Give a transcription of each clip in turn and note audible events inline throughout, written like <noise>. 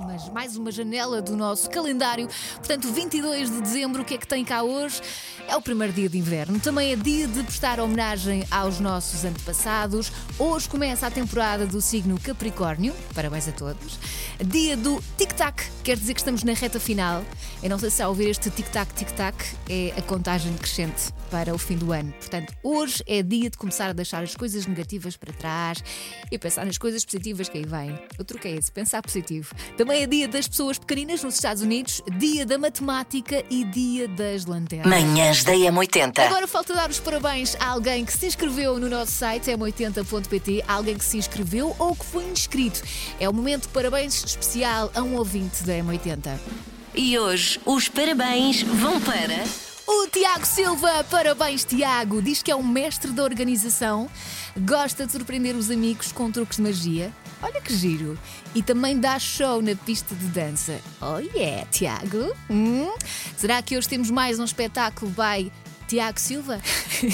Mas mais uma janela do nosso calendário. Portanto, 22 de dezembro, o que é que tem cá hoje? É o primeiro dia de inverno. Também é dia de prestar homenagem aos nossos antepassados. Hoje começa a temporada do signo Capricórnio. Parabéns a todos. Dia do tic-tac, quer dizer que estamos na reta final. Eu não sei se ao ouvir este tic-tac, tic-tac, é a contagem crescente para o fim do ano. Portanto, hoje é dia de começar a deixar as coisas negativas para trás e pensar nas coisas positivas que aí vêm. O truque é esse, pensar positivo. Também é dia das pessoas pequeninas nos Estados Unidos, dia da matemática e dia das lanternas. Manhãs da M80. Agora falta dar os parabéns a alguém que se inscreveu no nosso site m80.pt, alguém que se inscreveu ou que foi inscrito. É o momento de parabéns especial a um ouvinte da M80. E hoje os parabéns vão para. O Tiago Silva, parabéns Tiago, diz que é um mestre da organização, gosta de surpreender os amigos com truques de magia. Olha que giro! E também dá show na pista de dança. Oh yeah, Tiago! Hum? Será que hoje temos mais um espetáculo by Tiago Silva?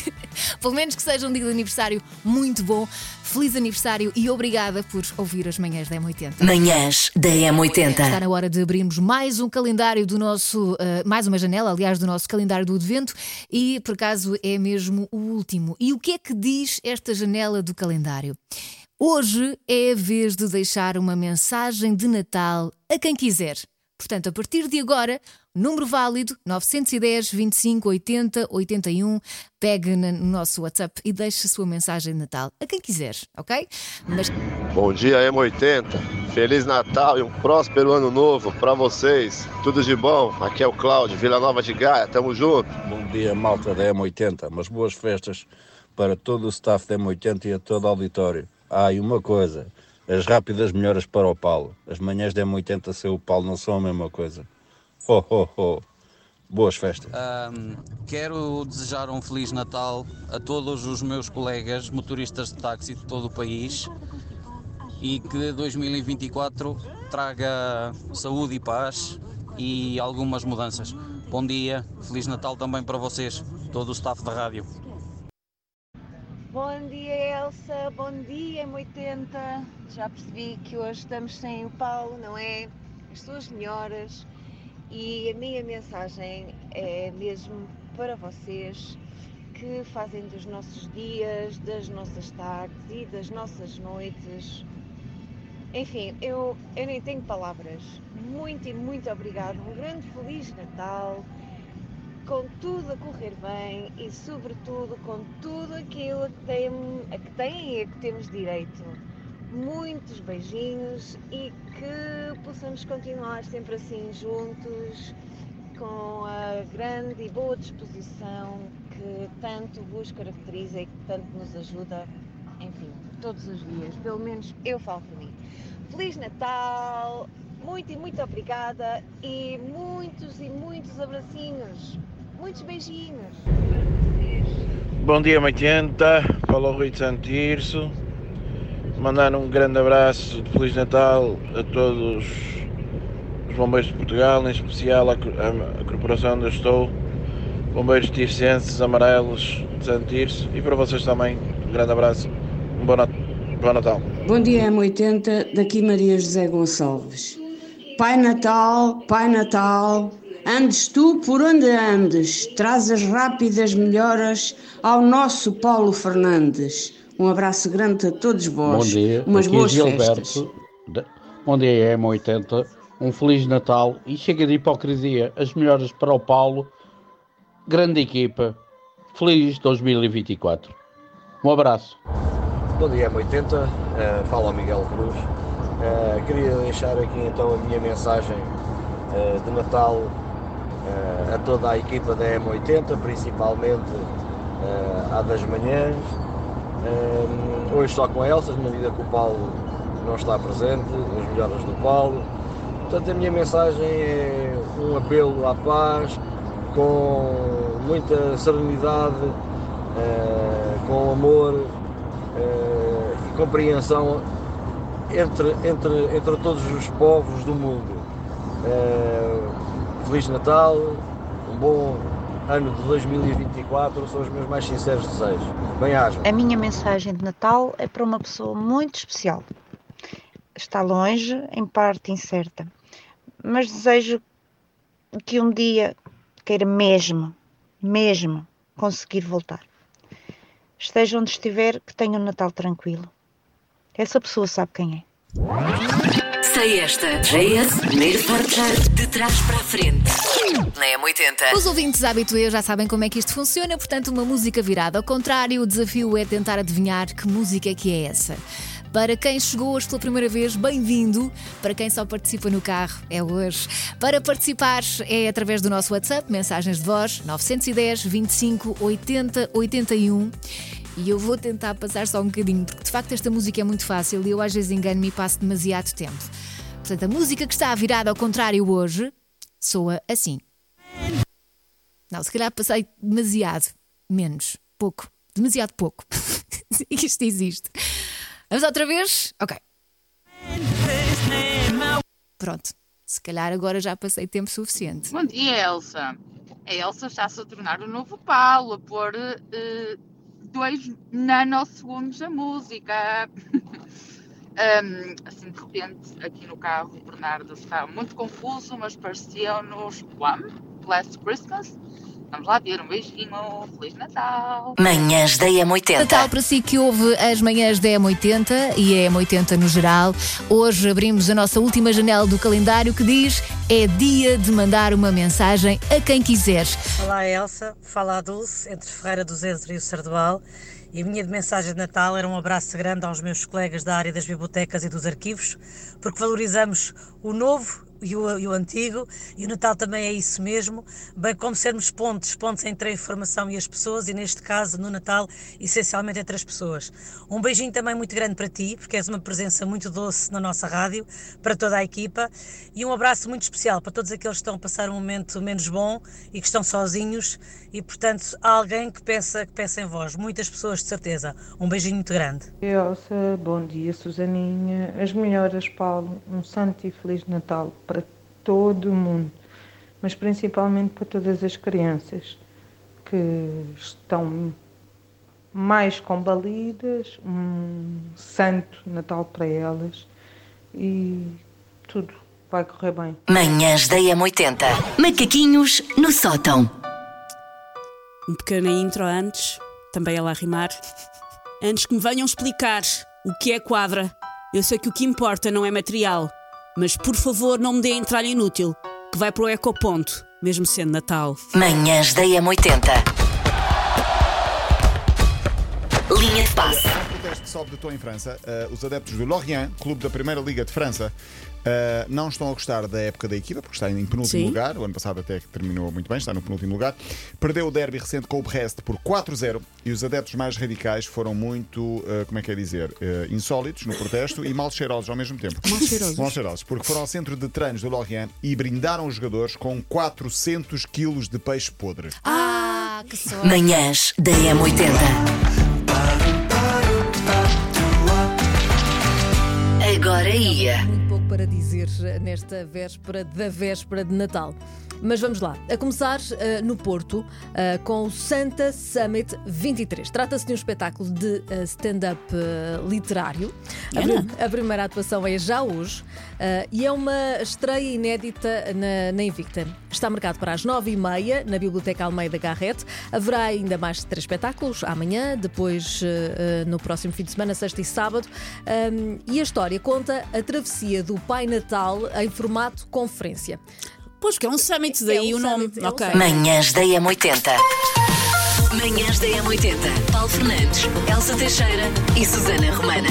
<laughs> Pelo menos que seja um dia de aniversário muito bom. Feliz aniversário e obrigada por ouvir as manhãs da M80. Manhãs da Está M80. na hora de abrirmos mais um calendário do nosso, uh, mais uma janela, aliás, do nosso calendário do Advento e por acaso é mesmo o último. E o que é que diz esta janela do calendário? Hoje é a vez de deixar uma mensagem de Natal a quem quiser. Portanto, a partir de agora, número válido 910 25 80 81. Pegue no nosso WhatsApp e deixe a sua mensagem de Natal a quem quiser, ok? Mas Bom dia, M80. Feliz Natal e um próspero ano novo pra vocês. Tudo de bom. Aqui é o Cláudio, Vila Nova de Gaia. Tamo junto. Bom dia, malta da M80. Umas boas festas para todo o staff da M80 e a todo o auditório. Ah, e uma coisa: as rápidas melhoras para o Paulo. As manhãs da M80 sem o Paulo não são a mesma coisa. Ho, ho, ho. Boas festas. Ahm, quero desejar um Feliz Natal a todos os meus colegas motoristas de táxi de todo o país e que 2024 traga saúde e paz e algumas mudanças. Bom dia, Feliz Natal também para vocês, todo o staff da rádio. Bom dia, Elsa. Bom dia, M80. Já percebi que hoje estamos sem o Paulo, não é? As suas melhoras. E a minha mensagem é mesmo para vocês que fazem dos nossos dias, das nossas tardes e das nossas noites. Enfim, eu, eu nem tenho palavras. Muito e muito obrigado. Um grande Feliz Natal com tudo a correr bem e, sobretudo, com tudo aquilo que tem, a que têm e a que temos direito. Muitos beijinhos e que possamos continuar sempre assim juntos, com a grande e boa disposição que tanto vos caracteriza e que tanto nos ajuda, enfim, todos os dias. Pelo menos eu falo por mim. Feliz Natal! Muito e muito obrigada e muitos e muitos abracinhos. Muitos beijinhos. Bom dia, 80. Paulo Rui de Santo Tirso. Mandar um grande abraço de Feliz Natal a todos os bombeiros de Portugal, em especial à, cor- à- à corporação onde eu estou, bombeiros tircenses amarelos de Santo Tirso e para vocês também. Um grande abraço. Um bom, Nat- bom Natal. Bom dia, M80, daqui Maria José Gonçalves. Pai Natal, Pai Natal, andes tu por onde andes, traz as rápidas melhoras ao nosso Paulo Fernandes. Um abraço grande a todos vós. Bom dia, Umas aqui é boas Gilberto. festas. da- Bom dia, M80. Um Feliz Natal e chega de hipocrisia. As melhoras para o Paulo. Grande equipa. Feliz 2024. Um abraço. Bom dia, M80. Uh, fala o Miguel Cruz. Uh, queria deixar aqui então a minha mensagem uh, de Natal a toda a equipa da M80, principalmente à das manhãs. Um, hoje só com a Elsa, na medida que o Paulo não está presente, as melhoras do Paulo. Portanto, a minha mensagem é um apelo à paz, com muita serenidade, com amor eh, e compreensão entre, entre, entre todos os povos do mundo. Feliz Natal, um bom ano de 2024 são os meus mais sinceros desejos. Bem-aja. A minha mensagem de Natal é para uma pessoa muito especial. Está longe, em parte incerta, mas desejo que um dia queira mesmo, mesmo conseguir voltar. Esteja onde estiver, que tenha um Natal tranquilo. Essa pessoa sabe quem é. Sei esta. JS, primeiro forjar de trás para a frente. Na M80. Os ouvintes habituês já sabem como é que isto funciona, portanto, uma música virada ao contrário. O desafio é tentar adivinhar que música é que é essa. Para quem chegou hoje pela primeira vez, bem-vindo. Para quem só participa no carro, é hoje. Para participar é através do nosso WhatsApp, mensagens de voz 910 25 80 81. E eu vou tentar passar só um bocadinho, porque de facto esta música é muito fácil e eu às vezes engano-me e passo demasiado tempo. Portanto, a música que está virada ao contrário hoje soa assim. Não, se calhar passei demasiado. Menos. Pouco. Demasiado pouco. <laughs> Isto existe. Vamos outra vez? Ok. Pronto. Se calhar agora já passei tempo suficiente. Bom dia, Elsa. A Elsa está-se a tornar o novo Paulo, a pôr 2 nanosegundos a música. <laughs> Um, assim, de repente, aqui no carro, o Bernardo está muito confuso, mas parecia-nos One Last Christmas. Vamos lá ver, um beijinho, Feliz Natal! Manhãs da M80. Natal para si que ouve as manhãs da M80 e a M80 no geral. Hoje abrimos a nossa última janela do calendário que diz é dia de mandar uma mensagem a quem quiseres. Olá Elsa, fala a Dulce, entre Ferreira do Zedro e o Sardual. E a minha mensagem de Natal era um abraço grande aos meus colegas da área das bibliotecas e dos arquivos, porque valorizamos o novo e o, e o, antigo, e o Natal também é isso mesmo, bem como sermos pontes, pontes entre a informação e as pessoas, e neste caso, no Natal, essencialmente entre as pessoas. Um beijinho também muito grande para ti, porque és uma presença muito doce na nossa rádio, para toda a equipa, e um abraço muito especial para todos aqueles que estão a passar um momento menos bom e que estão sozinhos, e portanto, há alguém que pensa, que pensa em vós, muitas pessoas de certeza. Um beijinho muito grande. Elsa, bom dia, Susaninha, as melhoras, Paulo, um santo e feliz Natal para todo o mundo, mas principalmente para todas as crianças que estão mais combalidas, um santo Natal para elas e tudo vai correr bem. Manhãs da M80. Macaquinhos no sótão. Um pequena intro antes, também ela a rimar. Antes que me venham explicar o que é quadra, eu sei que o que importa não é material, mas por favor não me dê entralha inútil, que vai para o ecoponto, mesmo sendo Natal. Manhãs da M80. Linha de passe. Um protesto sobe de tom em França. Uh, os adeptos do Lorient, clube da Primeira Liga de França, Uh, não estão a gostar da época da equipa, porque está em penúltimo Sim. lugar. O ano passado até que terminou muito bem, está no penúltimo lugar. Perdeu o derby recente com o Brest por 4-0 e os adeptos mais radicais foram muito, uh, como é que é dizer, uh, insólitos no protesto e mal cheirosos ao mesmo tempo. Mal cheirosos. Mal cheirosos, porque foram ao centro de treinos do Lorient e brindaram os jogadores com 400 quilos de peixe podre. Ah, que sorte! Manhãs da M80. Dizer nesta véspera da véspera de Natal. Mas vamos lá. A começar uh, no Porto uh, com o Santa Summit 23. Trata-se de um espetáculo de uh, stand-up literário. A, a primeira atuação é já hoje e é uma estreia inédita na, na Invicta. Está marcado para as nove e meia na Biblioteca Almeida Garrett. Haverá ainda mais três espetáculos amanhã, depois no próximo fim de semana, sexta e sábado. Um, e a história conta a travessia do Pai Natal em formato conferência. Pois que é um summit, daí É um o nome. summit, é um ok. Manhãs da M80. Manhãs da M80. Paulo Fernandes, Elsa Teixeira e Susana Romana.